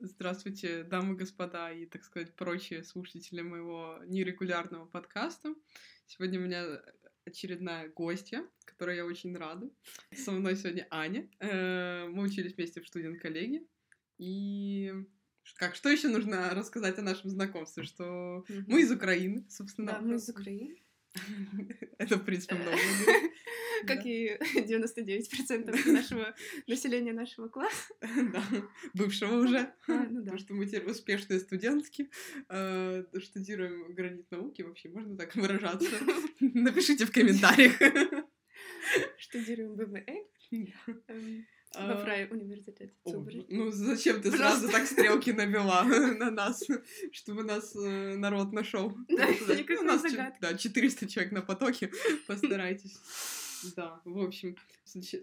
Здравствуйте, дамы и господа, и, так сказать, прочие слушатели моего нерегулярного подкаста. Сегодня у меня очередная гостья, которой я очень рада. Со мной сегодня Аня. Э, мы учились вместе в студент-коллеге. И как, что еще нужно рассказать о нашем знакомстве? Что мы из Украины, собственно. Да, мы из Украины. Это, в принципе, много. Как и 99% нашего населения нашего класса. Да, бывшего уже. А, ну Потому что мы теперь успешные студентки, э, штудируем гранит науки, вообще можно так выражаться. Напишите в комментариях. Штудируем БВЛ. Эм, Во Фрай университете Цубры. Ну зачем ты сразу так стрелки навела на нас, чтобы нас э, народ нашел? Да, Ну, у нас. Да, 400 человек на потоке, постарайтесь. Да, в общем,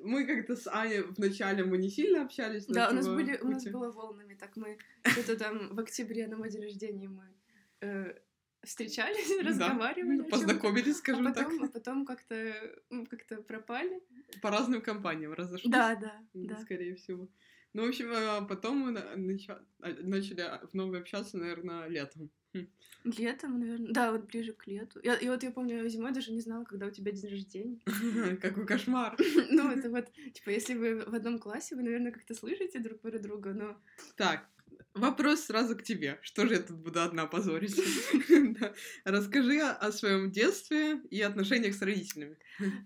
мы как-то с Аней вначале мы не сильно общались. Да, у нас этого были, у нас было волнами, так мы что-то там в октябре на мой день рождения мы э, встречались, Да, разговаривали. чём-то. Познакомились, А скажем так, а потом как-то м, как-то пропали. по разным компаниям разошлись. Да, да, да. Скорее всего. Ну, в общем, а потом мы а, начали вновь общаться, наверное, летом. Хм. Летом, наверное. Да, вот ближе к лету. Я, и вот я помню, зимой даже не знала, когда у тебя день рождения. Какой кошмар. Ну, это вот, типа, если вы в одном классе, вы, наверное, как-то слышите друг про друга, но... Так, вопрос сразу к тебе. Что же я тут буду одна позорить? Расскажи о своем детстве и отношениях с родителями.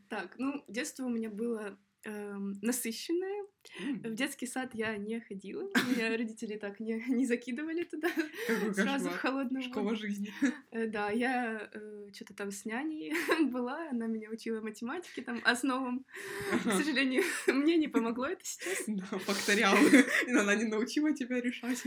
Так, ну, детство у меня было эм, насыщенное. В детский сад я не ходила. Меня родители так не, не закидывали туда Какой сразу в холодную воду. Школа жизни. Э, Да, я что-то там с няней была, она меня учила математике, там, основам. К Ага. сожалению, мне не помогло это сейчас. Да, факториалы. Она не научила тебя решать.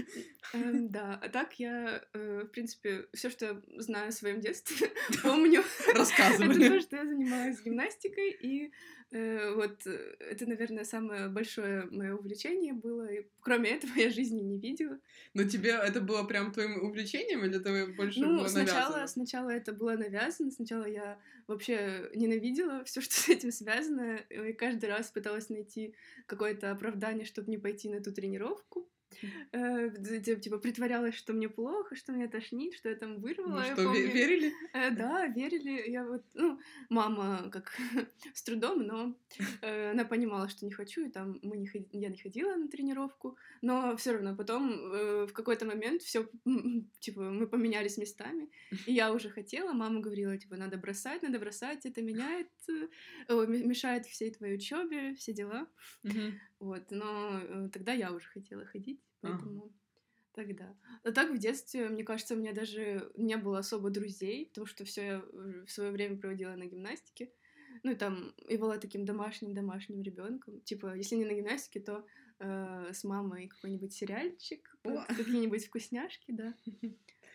Эм, Да, а так я, э, в принципе, все, что я знаю о своем детстве, помню. Это Рассказывали. то, что я занималась гимнастикой, и э, вот э, это, наверное, самое большое мое увлечение было. И кроме этого я жизни не видела. Но тебе это было прям твоим увлечением или это больше ну, было сначала, навязано? сначала это было навязано, сначала я вообще ненавидела все, что с этим связано, и каждый раз пыталась найти какое-то оправдание, чтобы не пойти на ту тренировку. Э, типа притворялась, что мне плохо, что меня тошнит, что я там Ну вырвала. я что, помню. верили? Э, да, верили. Я вот, ну, мама как с трудом, но э, она понимала, что не хочу, и там мы не ходи- я не ходила на тренировку, но все равно потом в какой-то момент все, типа, мы поменялись местами, и я уже хотела, мама говорила, типа, надо бросать, надо бросать, это меняет, мешает всей твоей учебе, все дела, Мгм. Вот, но э, тогда я уже хотела ходить, Ага. поэтому тогда. А так в детстве, мне кажется, у меня даже не было особо друзей, потому что все я в свое время проводила на гимнастике. Ну и там и была таким домашним домашним ребенком. Типа, если не на гимнастике, то э, с мамой какой-нибудь сериальчик, какие-нибудь вкусняшки, да.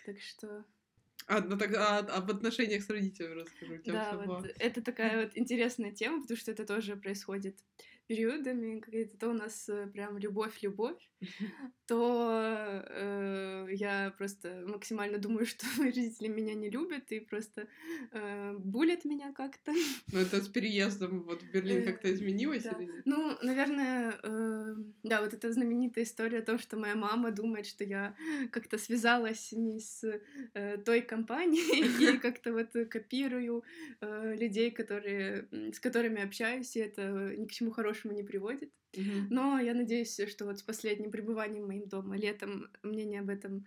Так что, А, ну так а, об отношениях с родителями расскажу. Да, вот это такая вот интересная тема, потому что это тоже происходит периодами, какая-то то у нас э, прям любовь-любовь, то э, я просто максимально думаю, что мои родители меня не любят и просто э, булят меня как-то. Ну это с переездом вот в Берлин Э, как-то изменилось да. или нет? Ну, наверное, э, да, вот эта знаменитая история о том, что моя мама думает, что я как-то связалась не с э, той компанией и как-то вот копирую э, людей, которые, с которыми общаюсь, и это ни к чему хорошему не приводит. Мгм. Но я надеюсь, что вот с последним пребыванием моим дома летом мнение об этом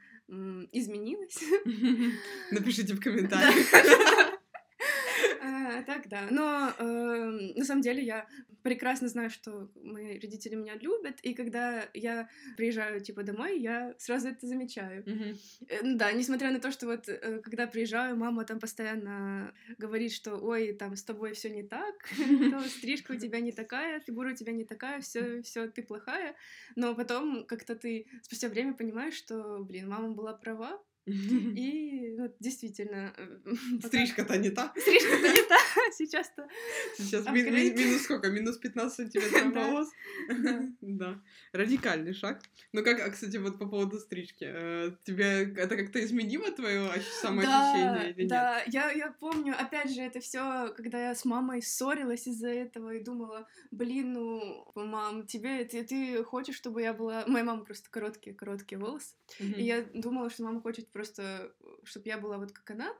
изменилось. Напишите в комментариях. А, Так, да. Но эм, на самом деле я прекрасно знаю, что мои родители меня любят, и когда я приезжаю, типа, домой, я сразу это замечаю. Ну Да, несмотря на то, что вот э, когда приезжаю, мама там постоянно говорит, что ой, там с тобой все не так, то стрижка у тебя не такая, фигура у тебя не такая, все, все ты плохая. Но потом как-то ты спустя время понимаешь, что, блин, мама была права, И вот действительно... э, Стрижка-то не та. Стрижка-то не та, сейчас-то... Сейчас минус сколько? Минус 15 сантиметров волос? Да. Радикальный шаг. Ну как, а, кстати, вот по поводу стрижки. э, Тебе это как-то изменило твое ощ- самоощущение или нет? Да, я, помню, опять же, это все, когда я с мамой ссорилась из-за этого и думала, блин, ну, мам, тебе, ты, хочешь, чтобы я была... Моя мама просто короткие-короткие волосы. И я думала, что мама хочет просто, чтобы я была вот как она,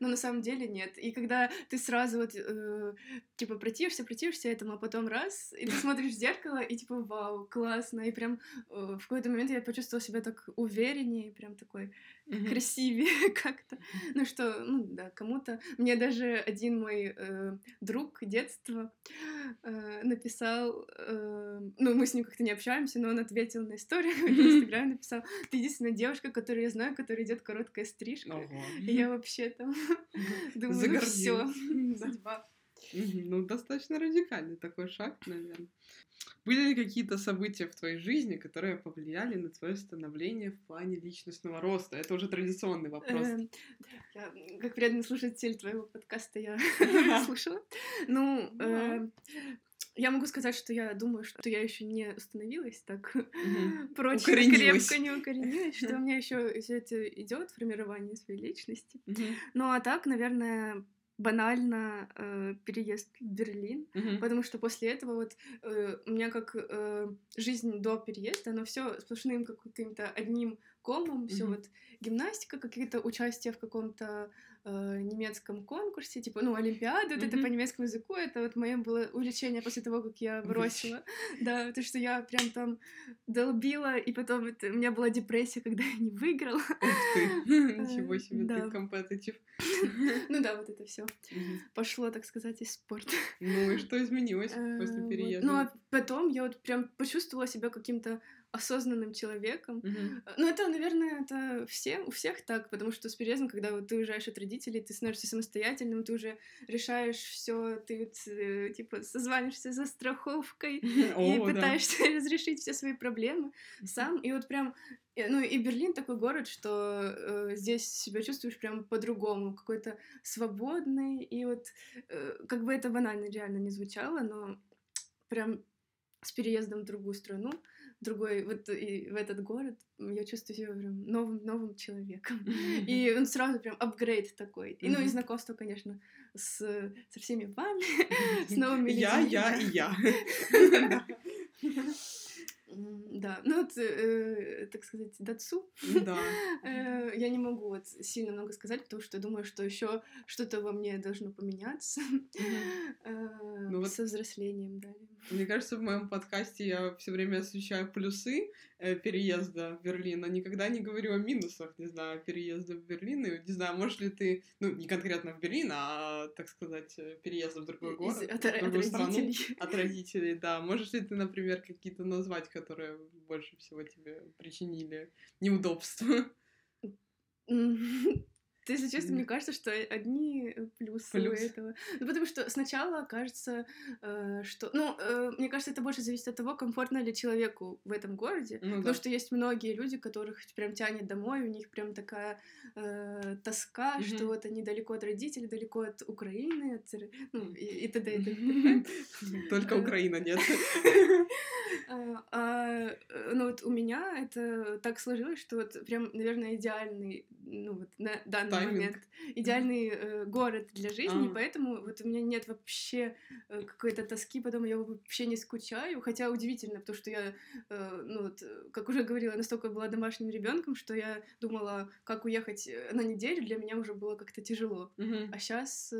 но на самом деле нет. И когда ты сразу вот, э, типа, противишься, противишься этому, а потом раз, и ты смотришь в зеркало, и типа, вау, классно. И прям э, в какой-то момент я почувствовала себя так увереннее, прям такой Мгм. красивее как-то. Ну что, ну да, кому-то. Мне даже один мой э, друг детства э, написал, э, ну мы с ним как-то не общаемся, но он ответил на историю в Инстаграме, написал, ты единственная девушка, которую я знаю, которая идет короткая стрижка. Ого. И я вообще там думаю, ну все, судьба. Ну, достаточно радикальный такой шаг, наверное. Были ли какие-то события в твоей жизни, которые повлияли на твое становление в плане личностного роста? Это уже традиционный вопрос. Эм, я, как преданный слушатель твоего подкаста, я слушала. Ну, Да. э, я могу сказать, что я думаю, что я еще не установилась так Мгм. прочно, крепко не укоренилась, что у меня еще все это идет формирование своей личности. Мгм. Ну а так, наверное, банально э, переезд в Берлин, Мгм. потому что после этого вот э, у меня как э, жизнь до переезда, оно все сплошным как каким-то одним комом, все Мгм. вот гимнастика, какие-то участия в каком-то э, немецком конкурсе, типа, ну, Олимпиады, вот это по немецкому языку, это вот мое было увлечение после того, как я бросила. Да, потому что я прям там долбила, и потом это, у меня была депрессия, когда я не выиграла. Ты, ничего себе, ты компетитив. Ну да, вот это все пошло, так сказать, из спорта. Ну и что изменилось Э, после переезда? Ну, а потом я вот прям почувствовала себя каким-то осознанным человеком. Э, Ну, это, наверное, это все, у всех так, потому что с переездом, когда вот ты уезжаешь от родителей, ты становишься самостоятельным, ты уже решаешь все, ты вот, э, типа созваниваешься за страховкой и О, да. пытаешься разрешить все свои проблемы сам. И вот прям, э, ну и Берлин такой город, что э, здесь себя чувствуешь прям по-другому, какой-то свободный. И вот э, как бы это банально реально не звучало, но прям с переездом в другую страну, другой, вот и в этот город, я чувствую себя прям новым, новым человеком. И он сразу прям апгрейд такой. И, ну, и знакомство, конечно, с, со всеми вами, с новыми Я, людьми, я да. и я. Да. Ну вот, э, так сказать, датсу. Да. Э, Я не могу вот сильно много сказать, потому что думаю, что еще что-то во мне должно поменяться э, Ну вот- со взрослением далее. Мне кажется, в моем подкасте я все время освещаю плюсы переезда в Берлин, а никогда не говорю о минусах, не знаю, переезда в Берлин. И не знаю, можешь ли ты, ну, не конкретно в Берлин, а, так сказать, э, переезда в другой Из- город, от, в от другую страну, родителей. от родителей, да. Можешь ли ты, например, какие-то назвать, которые больше всего тебе причинили неудобства? Если честно, мне кажется, что одни э, плюсы у Плюс. этого. Ну, потому что сначала кажется, э, что... Ну, э, мне кажется, это больше зависит от того, комфортно ли человеку в этом городе. Ну Потому да. что есть многие люди, которых прям тянет домой, у них прям такая э, тоска, что Мгм. вот они далеко от родителей, далеко от Украины, от, ну, и, и т.д. и т.п. Только Э, Украина нет. А, э, ну вот у меня это так сложилось, что вот прям, наверное, идеальный, ну вот на данный Тайминг. момент, идеальный э, город для жизни, А. поэтому вот у меня нет вообще э, какой-то тоски, потом я вообще не скучаю, хотя удивительно, потому что я, э, ну вот, э, как уже говорила, настолько была домашним ребенком, что я думала, как уехать э, на неделю, для меня уже было как-то тяжело. Мгм. А сейчас,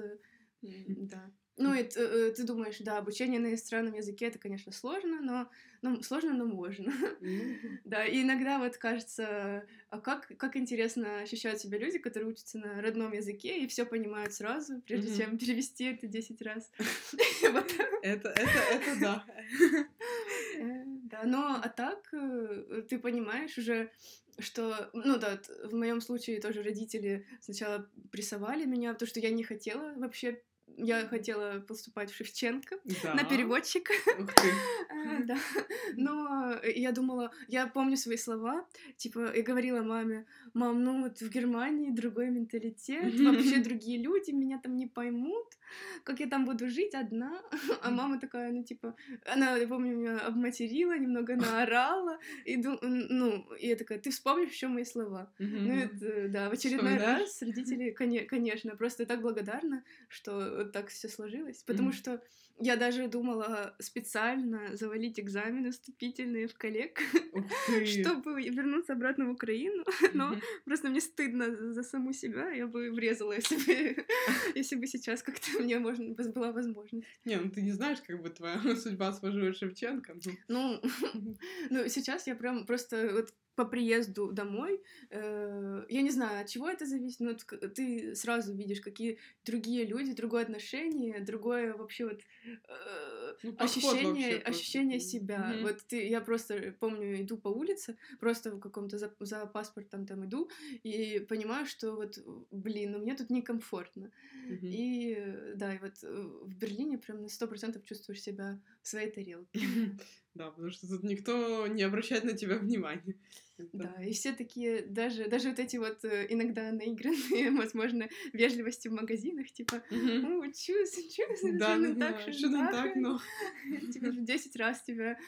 да. Ну, и т- э, ты думаешь, да, обучение на иностранном языке это, конечно, сложно, но ну, сложно, но можно. Ну, Да, и иногда вот кажется, а как, как интересно ощущают себя люди, которые учатся на родном языке и все понимают сразу, прежде Мгм. чем перевести это 10 раз. Это, это, это да. Э, Да, но а так э, ты понимаешь уже, что, ну да, в моем случае тоже родители сначала прессовали меня, потому что я не хотела вообще я хотела поступать в Шевченко Да. на переводчика. Ух ты. Э, Да, но я думала, я помню свои слова, типа, и говорила маме, мам, ну вот в Германии другой менталитет, вообще другие люди меня там не поймут, как я там буду жить одна, а мама такая, ну типа, она, я помню, меня обматерила, немного наорала, и, ну, и я такая, ты вспомнишь еще мои слова. Ну, это, да, в очередной раз родители, коне- конечно, просто так благодарна, что так все сложилось, потому что я даже думала специально завалить экзамены вступительные в коллег, чтобы вернуться обратно в Украину, но просто мне стыдно за за саму себя, я бы врезала, если бы, если бы сейчас как-то мне можно, была возможность. Не, ну ты не знаешь, как бы твоя судьба сложилась с Шевченко. ну. Ну, ну, сейчас я прям просто вот по приезду домой, э, я не знаю, от чего это зависит, но ты сразу видишь, какие другие люди, другое отношение, другое вообще вот э, Ну, ощущение, вообще просто. ощущение себя. Мгм. Вот ты, я просто помню, иду по улице, просто в каком-то за, за паспортом там иду и понимаю, что вот, блин, ну мне тут некомфортно. Мгм. И э, да, и вот э, в Берлине прям на сто процентов чувствуешь себя в своей тарелке. Да, потому что тут никто не обращает на тебя внимания. Это- Да, и все такие, даже, даже вот эти вот э, иногда наигранные, возможно, вежливости в магазинах, типа, о, чус, чус, Да, так, что так, но... Уже 10 раз тебя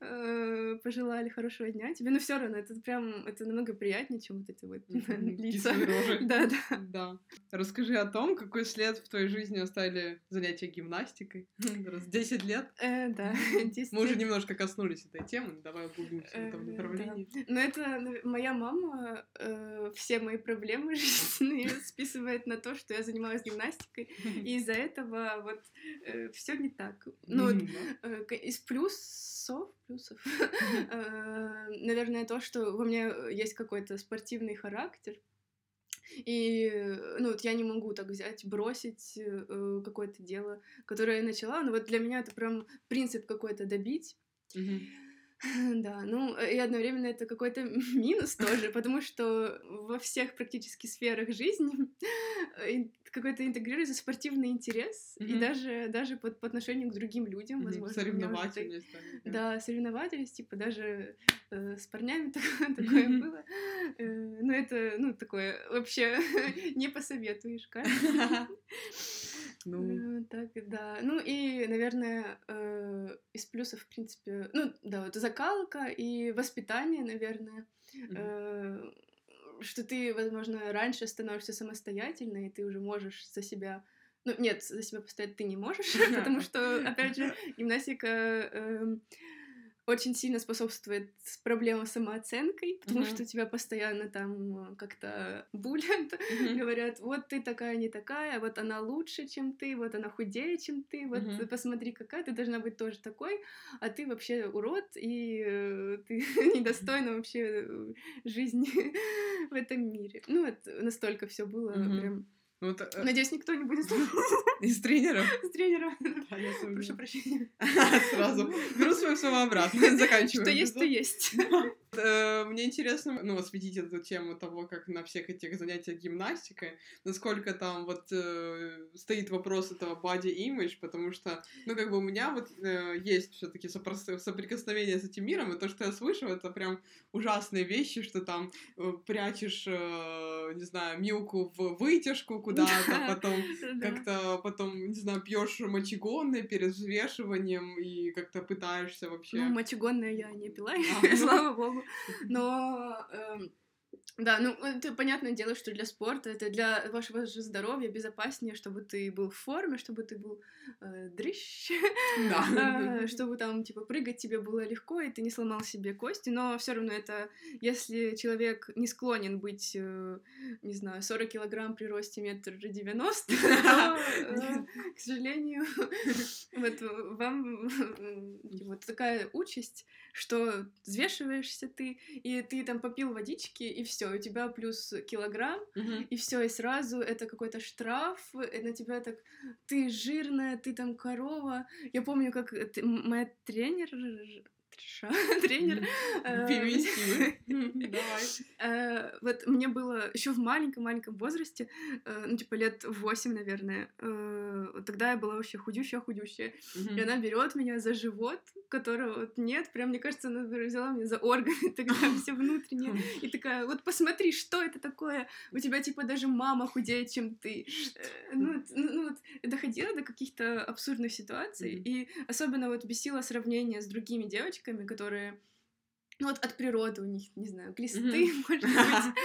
э, пожелали хорошего дня, тебе, но все равно, это прям, это намного приятнее, чем вот эти вот лица. Да, да. Да. Расскажи о том, какой след в твоей жизни оставили занятия гимнастикой. Раз 10 лет. Э, да, 10 Мы уже немножко коснулись этой темы, давай углубимся в этом направлении. Но это нав- моя мама э, все мои проблемы жизненные списывает на то, что я занималась гимнастикой, и из-за этого вот все не так. Ну, вот, э, из плюсов, плюсов, э, наверное, то, что во мне есть какой-то спортивный характер, и, э, ну, вот я не могу так взять, бросить э, какое-то дело, которое я начала, но вот для меня это прям принцип какой-то добить, Мгм. да, ну и одновременно это какой-то минус тоже, потому что во всех практически сферах жизни какой-то интегрируется спортивный интерес, и Мгм. даже, даже по, по отношению к другим людям, Мгм. возможно. Соревновательность. там, Да, соревновательность, типа даже э, с парнями такое, такое было. Э, ну это, ну такое вообще не посоветуешь, кажется. Ну, Э, Так, да. Ну и, наверное, э, из плюсов, в принципе, ну да, вот закалка и воспитание, наверное, э, что ты, возможно, раньше становишься самостоятельной, и ты уже можешь за себя ну, нет, за себя постоять ты не можешь, потому что, опять же, гимнастика эм, очень сильно способствует проблемам с самооценкой, потому Мгм. что тебя постоянно там э, как-то булят, Мгм. говорят, вот ты такая не такая, вот она лучше, чем ты, вот она худее, чем ты, вот Мгм. посмотри, какая ты должна быть тоже такой, а ты вообще урод, и э, ты недостойна вообще э, жизни в этом мире. Ну, вот настолько все было Мгм. Вот, э, Надеюсь, никто не будет слушать из тренеров. с тренером. Да, я Прошу прощения. Сразу. Беру свои слова обратно. Заканчиваю. Что есть, то есть. Э, Мне интересно, ну, осветить эту тему того, как на всех этих занятиях гимнастикой, насколько там вот э, стоит вопрос этого body image, потому что, ну, как бы у меня вот э, есть все таки соприкосновение с этим миром, и то, что я слышу, это прям ужасные вещи, что там э, прячешь, э, не знаю, Милку в вытяжку куда-то, потом как-то потом, не знаю, пьешь мочегонные перед взвешиванием и как-то пытаешься вообще... Ну, мочегонное я не пила, А, ну. слава богу. Но эм, да, ну это понятное дело, что для спорта, это для вашего же здоровья безопаснее, чтобы ты был в форме, чтобы ты был э, дрыщ, Да. э, чтобы там типа прыгать тебе было легко, и ты не сломал себе кости, но все равно это, если человек не склонен быть, э, не знаю, 40 килограмм при росте метр девяносто, то, к сожалению, вот вам э, вот такая участь, что взвешиваешься ты, и ты там попил водички, и все, у тебя плюс килограмм, Мгм. и все, и сразу это какой-то штраф, и на тебя так, ты жирная, ты там корова. Я помню, как ты- м- моя тренер, Триша, тренер, э, Феминистивы. Давай. Э, вот мне было еще в маленьком-маленьком возрасте, э, ну, типа лет 8, наверное, тогда я была вообще худющая-худющая. И она берет меня за живот, которого вот нет, прям, мне кажется, она взяла меня за органы тогда все внутренние. И такая, вот посмотри, что это такое? У тебя, типа, даже мама худее, чем ты. Ну, ну, вот, доходила до каких-то абсурдных ситуаций. И особенно вот бесило сравнение с другими девочками, которые ну вот от природы у них, не знаю, глисты, mm-hmm. может быть.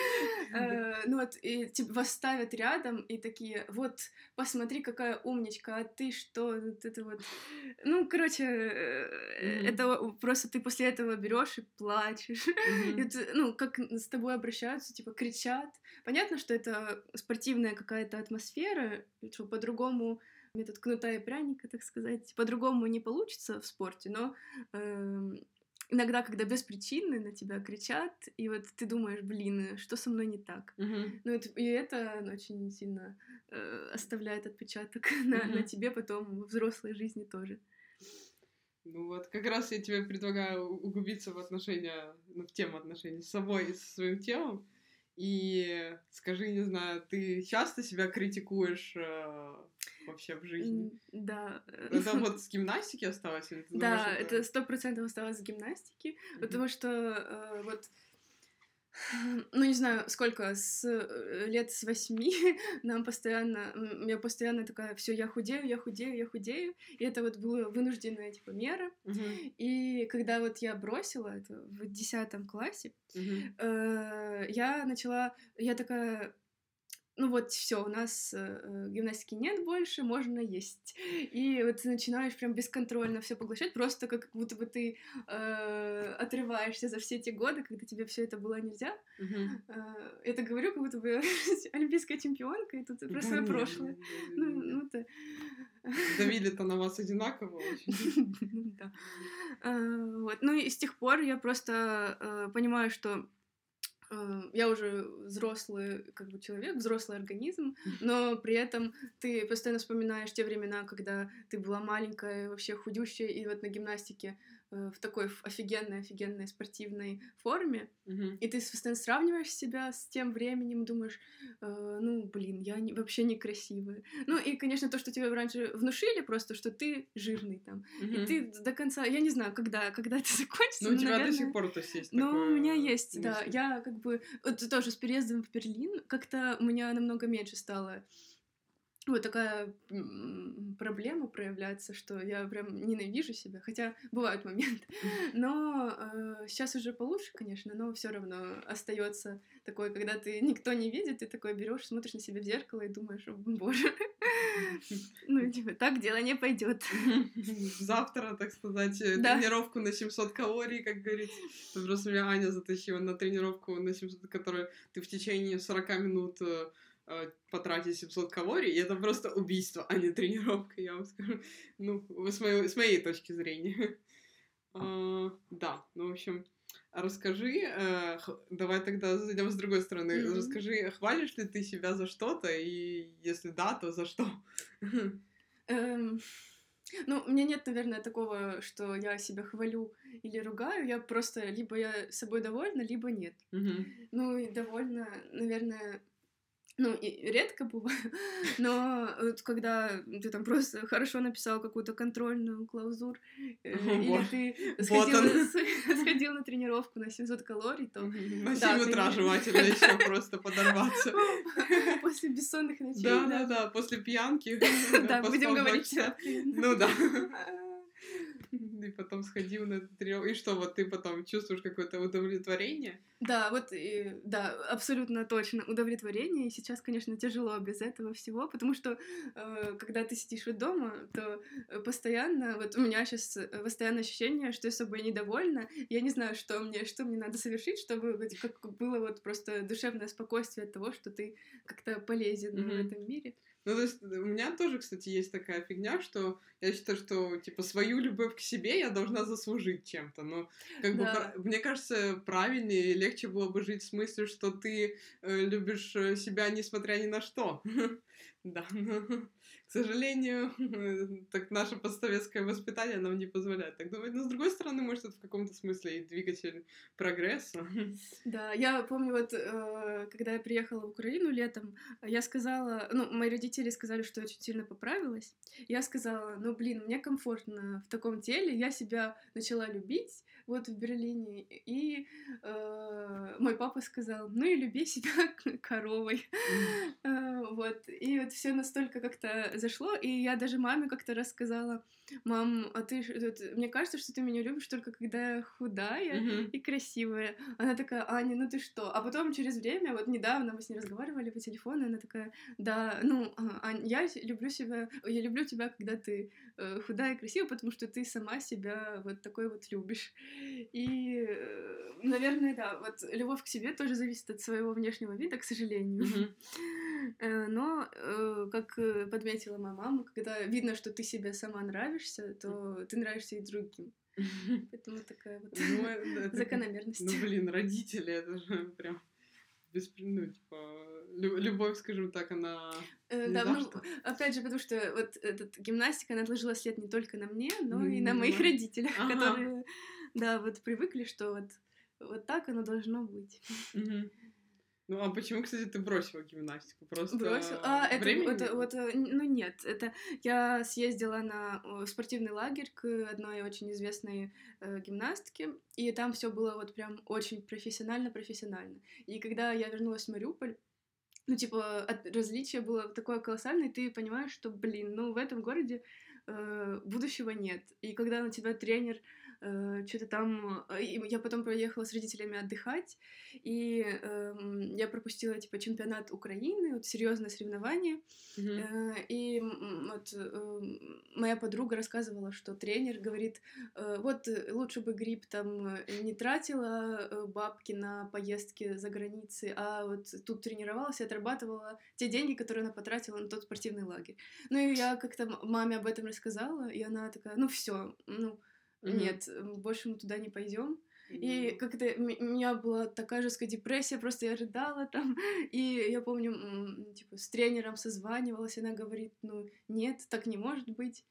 Э, ну вот, и типа вас ставят рядом и такие, вот, посмотри, какая умничка, а ты что? Вот это вот. Ну, короче, mm-hmm. это просто ты после этого берешь и плачешь. Ну, как с тобой обращаются, типа, кричат. Понятно, что это спортивная какая-то атмосфера, что по-другому метод кнута и пряника, так сказать, по-другому не получится в спорте, но э, иногда, когда без причины на тебя кричат, и вот ты думаешь, блин, что со мной не так? Uh-huh. Ну, это, и это очень сильно э, оставляет отпечаток на, uh-huh. на тебе потом в взрослой жизни тоже. Ну вот, как раз я тебе предлагаю углубиться в отношения, ну, в тему отношений с собой и со своим телом. И скажи, не знаю, ты часто себя критикуешь э, вообще в жизни? Да. Это вот с гимнастики осталось? Или ты да, думаешь, это сто процентов осталось с гимнастики, mm-hmm. потому что э, вот ну, не знаю, сколько, с э, лет с восьми нам постоянно, я постоянно такая, все, я худею, я худею, я худею, и это вот была вынужденная, типа, мера, uh-huh. и когда вот я бросила это в десятом классе, uh-huh. э, я начала, я такая, ну вот все, у нас э, гимнастики нет больше, можно есть. И вот ты начинаешь прям бесконтрольно все поглощать, просто как будто бы ты э, отрываешься за все эти годы, когда тебе все это было нельзя. Uh-huh. Э, это говорю, как будто бы олимпийская чемпионка, и тут про свое прошлое. Ну, ну то... Давили-то на вас одинаково очень. Да. Э, вот. Ну и с тех пор я просто э, понимаю, что я уже взрослый как бы человек, взрослый организм, но при этом ты постоянно вспоминаешь те времена, когда ты была маленькая, вообще худющая, и вот на гимнастике в такой офигенной-офигенной спортивной форме, mm-hmm. и ты постоянно сравниваешь себя с тем временем, думаешь, э, ну, блин, я не, вообще некрасивая. Ну, и, конечно, то, что тебе раньше внушили просто, что ты жирный там, mm-hmm. и ты до конца, я не знаю, когда, когда это закончится. Ну, у тебя наверное... до сих пор то есть Ну, такое... у меня есть, да, я как бы, вот тоже с переездом в Берлин как-то у меня намного меньше стало вот такая проблема проявляется, что я прям ненавижу себя, хотя бывают моменты. Но э, сейчас уже получше, конечно, но все равно остается такое, когда ты никто не видит, ты такой берешь, смотришь на себя в зеркало и думаешь, о боже, ну типа так дело не пойдет. Завтра, так сказать, э, тренировку на 700 калорий, как говорится. Просто меня Аня затащила на тренировку на 700, которую ты в течение 40 минут Э, потратить 700 калорий, и это просто убийство, а не тренировка, я вам скажу. Ну, с моей, с моей точки зрения. Uh, да, ну, в общем, расскажи, uh, давай тогда зайдем с другой стороны. Расскажи, хвалишь ли ты себя за что-то, и если да, то за что? Um... Ну, у меня нет, наверное, такого, что я себя хвалю или ругаю. Я просто либо я собой довольна, либо нет. Mm-hmm. Ну и довольна, наверное, ну, и редко бывает, но вот когда ты там просто хорошо написал какую-то контрольную клаузур, э, или ты сходил, сходил на тренировку на 700 калорий, то... На 7 утра желательно еще просто подорваться. После бессонных ночей. Да, да, да, после пьянки. Да, будем говорить. Ну да. И потом сходил на тренировку. И что, вот ты потом чувствуешь какое-то удовлетворение? Да, вот, и, да, абсолютно точно удовлетворение. И сейчас, конечно, тяжело без этого всего, потому что э, когда ты сидишь вот дома, то постоянно, вот у меня сейчас постоянное ощущение, что я собой недовольна. Я не знаю, что мне, что мне надо совершить, чтобы как было вот просто душевное спокойствие от того, что ты как-то полезен mm-hmm. в этом мире. Ну, то есть у меня тоже, кстати, есть такая фигня, что я считаю, что, типа, свою любовь к себе я должна заслужить чем-то. Но, как да. бы, мне кажется, правильнее и легче было бы жить с мыслью, что ты э, любишь э, себя, несмотря ни на что. Да, к сожалению, так наше постсоветское воспитание нам не позволяет так думать. Но, с другой стороны, может, это в каком-то смысле и двигатель прогресса. Да, я помню, вот, э, когда я приехала в Украину летом, я сказала, ну, мои родители сказали, что я очень сильно поправилась. Я сказала, ну, блин, мне комфортно в таком теле, я себя начала любить, вот в Берлине. И э, мой папа сказал, ну и люби себя коровой. Э, вот. И вот все настолько как-то зашло. И я даже маме как-то рассказала, мам, а ты, мне кажется, что ты меня любишь только когда я худая mm-hmm. и красивая. Она такая, Аня, ну ты что? А потом через время, вот недавно мы с ней разговаривали по телефону, она такая, да, ну, а, Ань, я люблю себя, я люблю тебя, когда ты э, худая и красивая, потому что ты сама себя вот такой вот любишь. И, э, наверное, да, вот любовь к себе тоже зависит от своего внешнего вида, к сожалению. Mm-hmm. Но, э, как подметила моя мама, когда видно, что ты себе сама нравишься, то ты нравишься и другим. Поэтому такая вот ну, закономерность. Ну, блин, родители, это же прям без, ну, типа, любовь, скажем так, она... Э, да, ну, опять же, потому что вот эта гимнастика, она отложила след не только на мне, но и на моих родителях, ага. которые, да, вот привыкли, что вот, вот так оно должно быть. Угу. Ну, а почему, кстати, ты бросила гимнастику? Просто Бросила? А, это, это, вот, э, ну, нет, это я съездила на спортивный лагерь к одной очень известной э, гимнастке, и там все было вот прям очень профессионально-профессионально. И когда я вернулась в Мариуполь, ну, типа, от, различие было такое колоссальное, и ты понимаешь, что, блин, ну, в этом городе э, будущего нет. И когда на тебя тренер э, что-то там... Э, я потом поехала с родителями отдыхать, и э, я пропустила, типа, чемпионат Украины, вот серьезное соревнование. Mm-hmm. Э, и вот э, моя подруга рассказывала, что тренер говорит, э, вот лучше бы Гриб там не тратила э, бабки на поездки за границей, а вот тут тренировалась и отрабатывала те деньги, которые она потратила на тот спортивный лагерь. Ну и я как-то маме об этом рассказала, и она такая, ну все, ну mm-hmm. нет, больше мы туда не пойдем. Mm-hmm. И как-то у меня была такая жесткая депрессия, просто я рыдала там, и я помню, типа, с тренером созванивалась, она говорит, ну, нет, так не может быть.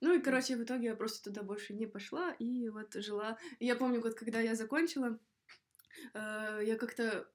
Ну и, короче, в итоге я просто туда больше не пошла, и вот жила. Я помню, вот когда я закончила, э, я как-то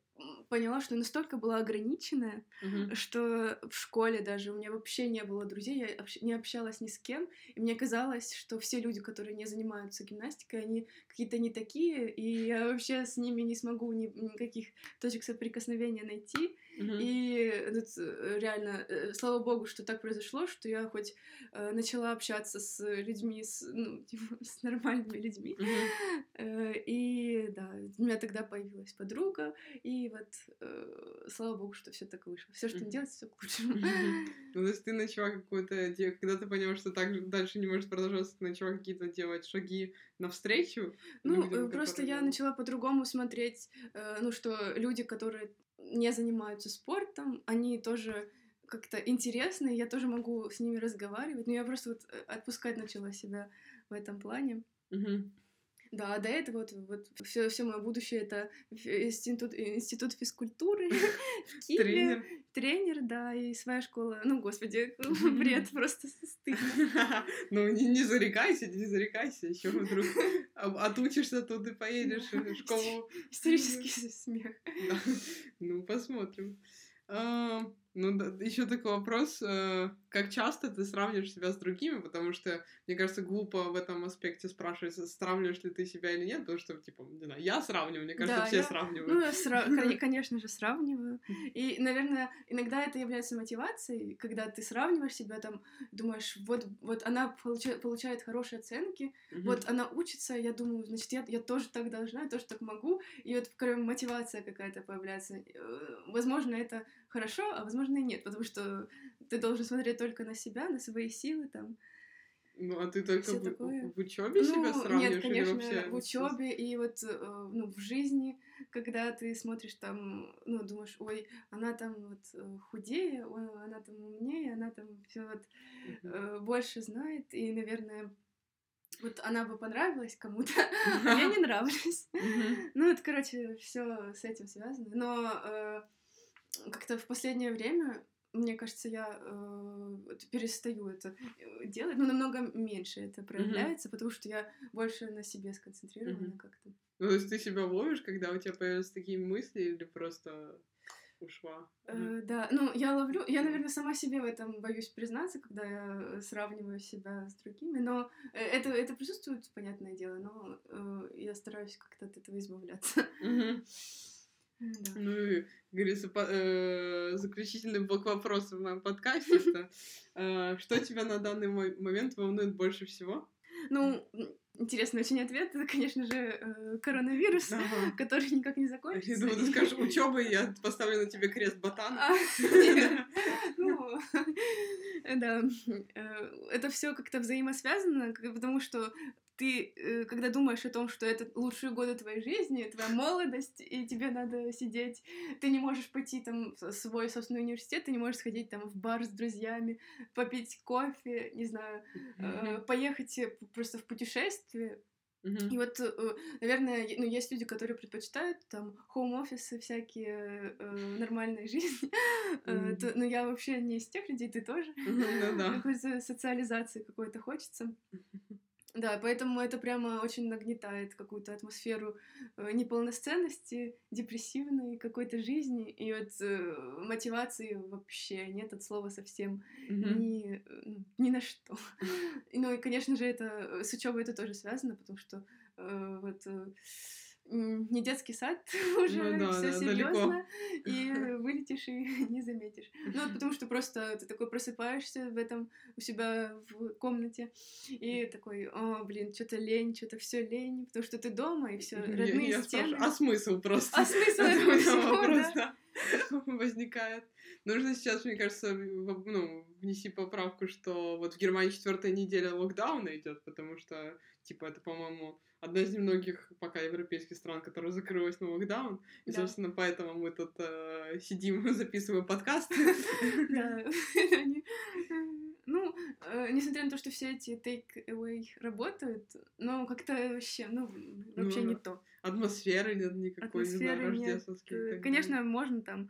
поняла, что настолько была ограниченная, mm-hmm. что в школе даже у меня вообще не было друзей, я не общалась ни с кем, и мне казалось, что все люди, которые не занимаются гимнастикой, они какие-то не такие, и я вообще с ними не смогу ни, никаких точек соприкосновения найти. Mm-hmm. И тут э, реально, э, слава богу, что так произошло, что я хоть э, начала общаться с людьми, с, ну, типа, с нормальными людьми. Mm-hmm. Э, и да, у меня тогда появилась подруга, и вот э, слава богу, что все так вышло. Все, что mm-hmm. делать, все к лучшему. Mm-hmm. Ну, то есть ты начала какую-то, когда ты поняла, что так дальше не может продолжаться, ты начала какие-то делать шаги навстречу? Ну, людям, просто которые... я начала по-другому смотреть, э, ну, что люди, которые не занимаются спортом, они тоже как-то интересные, я тоже могу с ними разговаривать, но я просто вот э, отпускать начала себя в этом плане. Угу. Да, а до этого вот, вот все, все мое будущее это институт, институт физкультуры в Киеве. Тренер. Да, и своя школа. Ну, господи, бред, просто стыдно. Ну, не, не зарекайся, не зарекайся, еще вдруг отучишься, тут и поедешь в школу. Истерический смех. Ну, посмотрим. А, ну, еще такой вопрос, э, как часто ты сравниваешь себя с другими, потому что, мне кажется, глупо в этом аспекте спрашивать, сравниваешь ли ты себя или нет, потому что, типа, не знаю, я сравниваю, мне кажется, да, все я, сравнивают. Ну, я сра... конечно же, сравниваю. И, наверное, иногда это является мотивацией, когда ты сравниваешь себя, там, думаешь, вот, вот она получает, получает хорошие оценки, угу. вот она учится, я думаю, значит, я, я тоже так должна, я тоже так могу, и вот, кроме мотивация какая-то появляется. Э, возможно, это хорошо, а возможно и нет, потому что ты должен смотреть только на себя, на свои силы там. Ну, а ты только в, такое. в учебе ну, себя сравниваешь? Нет, конечно, вообще... в учебе и вот э, ну, в жизни, когда ты смотришь там, ну, думаешь, ой, она там вот э, худее, ой, она там умнее, она там все вот э, больше знает, и, наверное, вот она бы понравилась кому-то, а я не нравлюсь. Ну, это, короче, все с этим связано. Но как-то в последнее время мне кажется, я э, перестаю это э, делать, но намного меньше это проявляется, mm-hmm. потому что я больше на себе сконцентрирована mm-hmm. как-то. Ну, то есть ты себя ловишь, когда у тебя появляются такие мысли, или просто ушла? Э, да, ну, я ловлю, я, наверное, сама себе в этом боюсь признаться, когда я сравниваю себя с другими, но э, это, это присутствует, понятное дело, но э, я стараюсь как-то от этого избавляться. Mm-hmm. Да. Ну и, говорится, по, э, заключительный блок вопросов в моем подкасте это э, что тебя на данный момент волнует больше всего? Ну, интересный очень ответ. Это, конечно же, э, коронавирус, ага. который никак не закончится. Я думаю, ты скажешь учеба, я поставлю на тебе крест ботан. А, ну, да. Э, это все как-то взаимосвязано, потому что ты, э, когда думаешь о том, что это лучшие годы твоей жизни, твоя молодость, и тебе надо сидеть, ты не можешь пойти там в свой собственный университет, ты не можешь сходить там в бар с друзьями, попить кофе, не знаю, mm-hmm. поехать просто в путешествие. Mm-hmm. И вот, э, наверное, ну, есть люди, которые предпочитают там хоум-офисы всякие, э, нормальной жизни. Mm-hmm. То, но я вообще не из тех людей, ты тоже. Mm-hmm, да. Какой-то социализации какой-то хочется. Да, поэтому это прямо очень нагнетает какую-то атмосферу э, неполноценности, депрессивной какой-то жизни, и вот э, мотивации вообще нет от слова совсем mm-hmm. ни, ну, ни на что. Ну и, конечно же, это с учебой это тоже связано, потому что э, вот э, не детский сад уже ну, да, все да, серьезно, и вылетишь и не заметишь. Ну, вот потому что просто ты такой просыпаешься в этом у себя в комнате и такой, о, блин, что-то лень, что-то все лень, потому что ты дома и все родные я, я стены. А смысл просто? А смысл этого всего, да? возникает. Нужно сейчас, мне кажется, ну, внести поправку, что вот в Германии четвертая неделя локдауна идет, потому что, типа, это, по-моему, одна из немногих пока европейских стран, которая закрылась на локдаун. И, да. собственно, поэтому мы тут э, сидим, записываем подкаст. Да. Ну, э, несмотря на то, что все эти take-away работают, но как-то вообще, ну, вообще не то. Атмосферы нет никакой, не знаю, рождественской. Конечно, можно там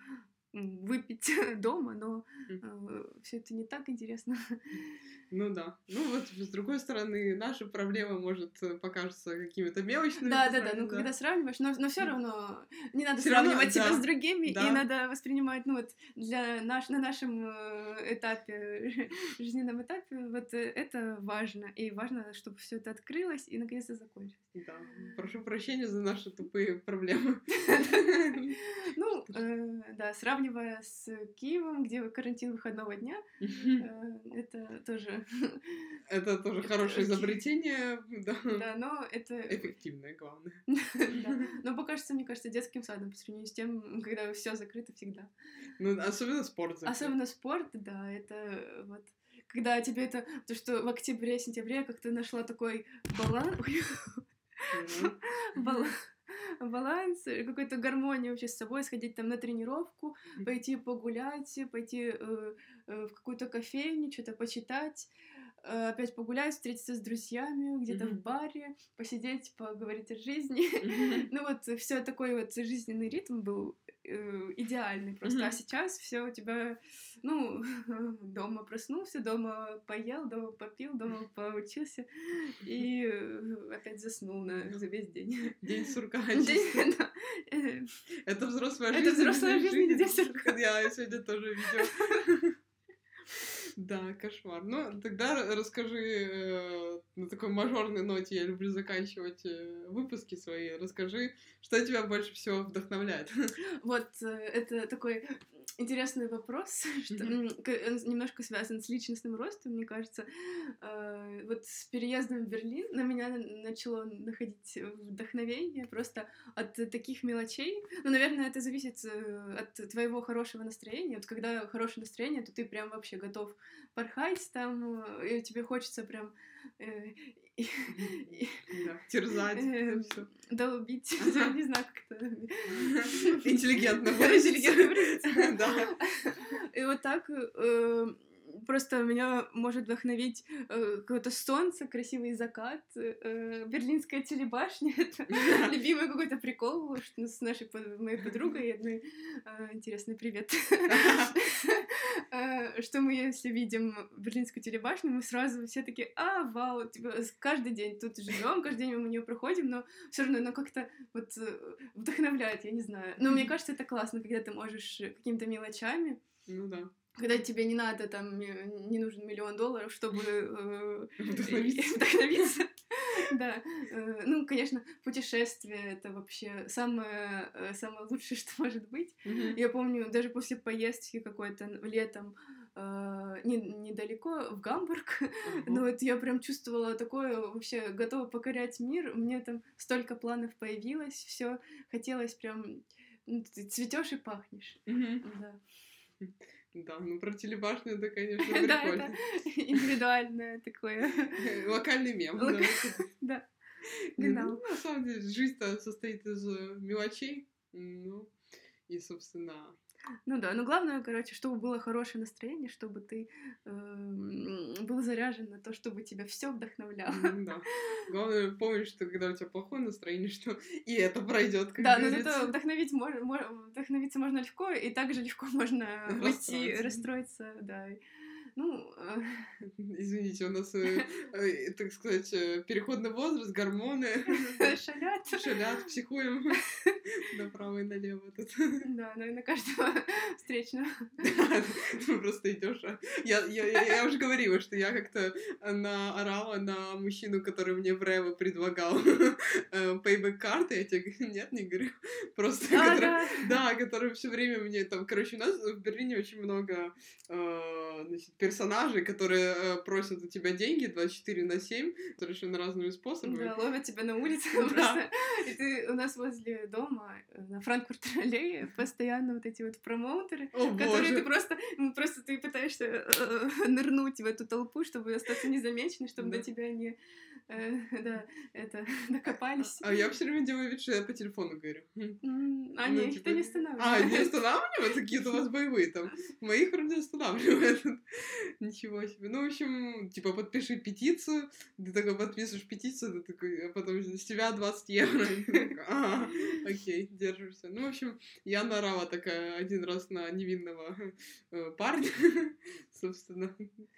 выпить дома, но э, все это не так интересно. Ну да. Ну вот, с другой стороны, наша проблема может э, покажется какими-то мелочными. Да, да, да. Ну, да. когда сравниваешь, но, но все равно не надо всё сравнивать равно, себя да. с другими, да. и надо воспринимать, ну вот, для наш, на нашем э, этапе, жизненном этапе, вот э, это важно. И важно, чтобы все это открылось и наконец-то закончилось. Да. Прошу прощения за наши тупые проблемы. Ну, да, сравнивая с Киевом, где карантин выходного дня, это тоже Это тоже хорошее изобретение, да. Да, но это... Эффективное, главное. Да. Но пока что, мне кажется, детским садом по сравнению с тем, когда все закрыто всегда. Ну, особенно спорт закрыт. Особенно спорт, да, это вот когда тебе это, то что в октябре-сентябре как-то нашла такой баланс, баланс, баланс, какую-то гармонию вообще с собой, сходить там на тренировку, пойти погулять, пойти э, э, в какую-то кофейню, что-то почитать, э, опять погулять, встретиться с друзьями где-то mm-hmm. в баре, посидеть, поговорить о жизни. Mm-hmm. ну вот все такой вот жизненный ритм был э, идеальный просто. Mm-hmm. А сейчас все у тебя, ну, дома проснулся, дома поел, дома попил, дома поучился и э, опять заснул на за весь день. День сурка. Это взрослая жизнь. Это взрослая жизнь, день сурка. Я сегодня тоже видела. Да, кошмар. Ну, тогда расскажи э, на такой мажорной ноте, я люблю заканчивать э, выпуски свои. Расскажи, что тебя больше всего вдохновляет. Вот, э, это такой интересный вопрос, что mm-hmm. немножко связан с личностным ростом, мне кажется. Э, вот с переездом в Берлин на меня начало находить вдохновение просто от таких мелочей. Ну, наверное, это зависит э, от твоего хорошего настроения. Вот когда хорошее настроение, то ты прям вообще готов порхать там, и тебе хочется прям терзать, долбить, не знаю, как это... Интеллигентно выразиться. Да. И вот так э, просто меня может вдохновить э, какое-то солнце, красивый закат, э, берлинская телебашня. Это любимый какой-то прикол что с нашей моей подругой одной. Э, интересный привет. Э, что мы, если видим берлинскую телебашню, мы сразу все такие, а, вау, типа, каждый день тут живем, каждый день мы нее проходим, но все равно оно как-то вот э, вдохновляет, я не знаю. Но мне кажется, это классно, когда ты можешь какими-то мелочами ну да когда тебе не надо, там, не нужен миллион долларов, чтобы э, вдохновиться. Да, э, ну, конечно, путешествие — это вообще самое, э, самое лучшее, что может быть. Я помню, даже после поездки какой-то летом недалеко, в Гамбург, но вот я прям чувствовала такое, вообще готова покорять мир, у меня там столько планов появилось, все хотелось прям, ну, цветешь и пахнешь. Да. Да, ну про телебашню это, конечно, прикольно. Да, это индивидуальное такое. Локальный мем, да. Ну, на самом деле, жизнь-то состоит из э, мелочей, ну, и, собственно, ну да, но главное, короче, чтобы было хорошее настроение, чтобы ты э, был заряжен на то, чтобы тебя все вдохновляло. Да. Главное помнить, что когда у тебя плохое настроение, что и это пройдет. Да, но зато вдохновить можно, вдохновиться можно легко, и также легко можно выйти, расстроиться, да. Ну, э, извините, у нас, э, э, так сказать, переходный возраст, гормоны. Шалят. Шалят, психуем направо и налево тут. Да, наверное, каждого встречного. Ты просто идешь. А я, я, я, уже говорила, что я как-то наорала на мужчину, который мне в Рево предлагал payback карты. Я тебе говорю, нет, не говорю. Просто, а, который, да. да, который все время мне там, короче, у нас в Берлине очень много значит, персонажей, которые э, просят у тебя деньги 24 на 7, совершенно разными способами. Да, ловят тебя на улице просто. И ты у нас возле дома э, на Франкфурт-аллее постоянно вот эти вот промоутеры, которые ты просто, просто ты пытаешься э, нырнуть в эту толпу, чтобы остаться незамеченной, чтобы до тебя не да, это, докопались. А я все время делаю вид, что я по телефону говорю. А, ну, нет, типа... не останавливает. А, не останавливают? Какие-то у вас боевые там. Моих вроде останавливают. Ничего себе. Ну, в общем, типа, подпиши петицию, ты такой подписываешь петицию, ты такой, а потом с тебя 20 евро. А, окей, держишься. Ну, в общем, я наорала такая один раз на невинного э, парня, собственно.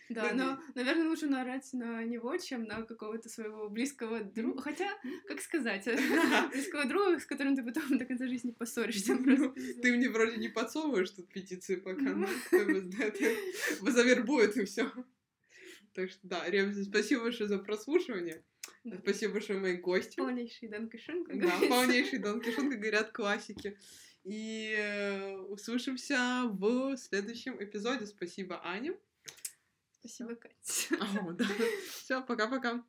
Да, но, наверное, лучше наорать на него, чем на какого-то своего близкого друга. Хотя, как сказать, близкого друга, с которым ты потом до конца жизни поссоришься. Ну, ты мне вроде не подсовываешь тут петиции пока. Ну. Завербует и все. Так что да, Рем, спасибо большое за прослушивание. Спасибо большое, мои гости. Полнейший Дон Кишунка. Да, полнейший Дон Кишунка, говорят классики. И э, услышимся в следующем эпизоде. Спасибо, Аня. Спасибо, Катя. О, да. Все, пока-пока.